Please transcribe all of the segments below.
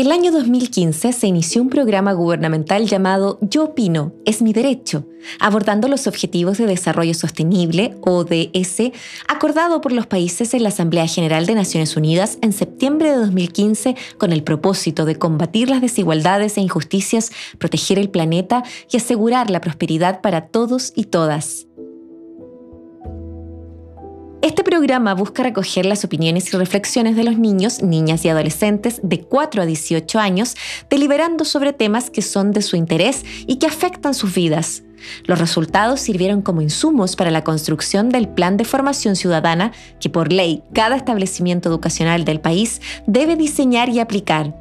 El año 2015 se inició un programa gubernamental llamado Yo opino, es mi derecho, abordando los Objetivos de Desarrollo Sostenible, ODS, acordado por los países en la Asamblea General de Naciones Unidas en septiembre de 2015 con el propósito de combatir las desigualdades e injusticias, proteger el planeta y asegurar la prosperidad para todos y todas. Este programa busca recoger las opiniones y reflexiones de los niños, niñas y adolescentes de 4 a 18 años, deliberando sobre temas que son de su interés y que afectan sus vidas. Los resultados sirvieron como insumos para la construcción del Plan de Formación Ciudadana que por ley cada establecimiento educacional del país debe diseñar y aplicar.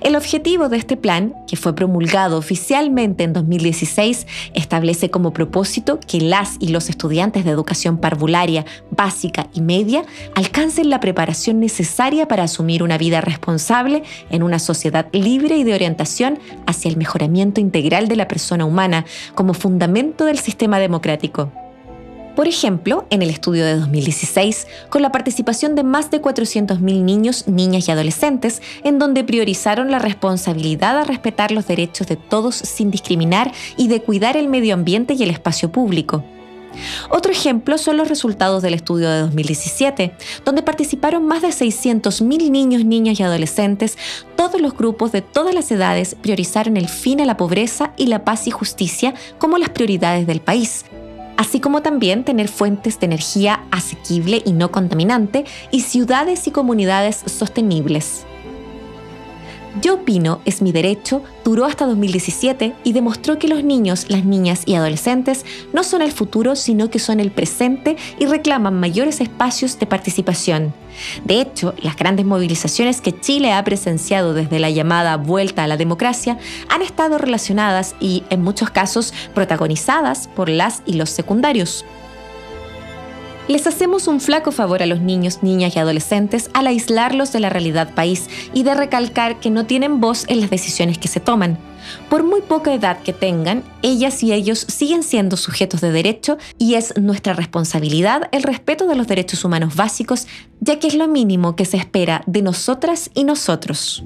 El objetivo de este plan, que fue promulgado oficialmente en 2016, establece como propósito que las y los estudiantes de educación parvularia, básica y media alcancen la preparación necesaria para asumir una vida responsable en una sociedad libre y de orientación hacia el mejoramiento integral de la persona humana como fundamento del sistema democrático. Por ejemplo, en el estudio de 2016, con la participación de más de 400.000 niños, niñas y adolescentes, en donde priorizaron la responsabilidad de respetar los derechos de todos sin discriminar y de cuidar el medio ambiente y el espacio público. Otro ejemplo son los resultados del estudio de 2017, donde participaron más de 600.000 niños, niñas y adolescentes. Todos los grupos de todas las edades priorizaron el fin a la pobreza y la paz y justicia como las prioridades del país, así como también tener fuentes de energía asequible y no contaminante y ciudades y comunidades sostenibles. Yo opino es mi derecho duró hasta 2017 y demostró que los niños, las niñas y adolescentes no son el futuro, sino que son el presente y reclaman mayores espacios de participación. De hecho, las grandes movilizaciones que Chile ha presenciado desde la llamada vuelta a la democracia han estado relacionadas y, en muchos casos, protagonizadas por las y los secundarios. Les hacemos un flaco favor a los niños, niñas y adolescentes al aislarlos de la realidad país y de recalcar que no tienen voz en las decisiones que se toman. Por muy poca edad que tengan, ellas y ellos siguen siendo sujetos de derecho y es nuestra responsabilidad el respeto de los derechos humanos básicos, ya que es lo mínimo que se espera de nosotras y nosotros.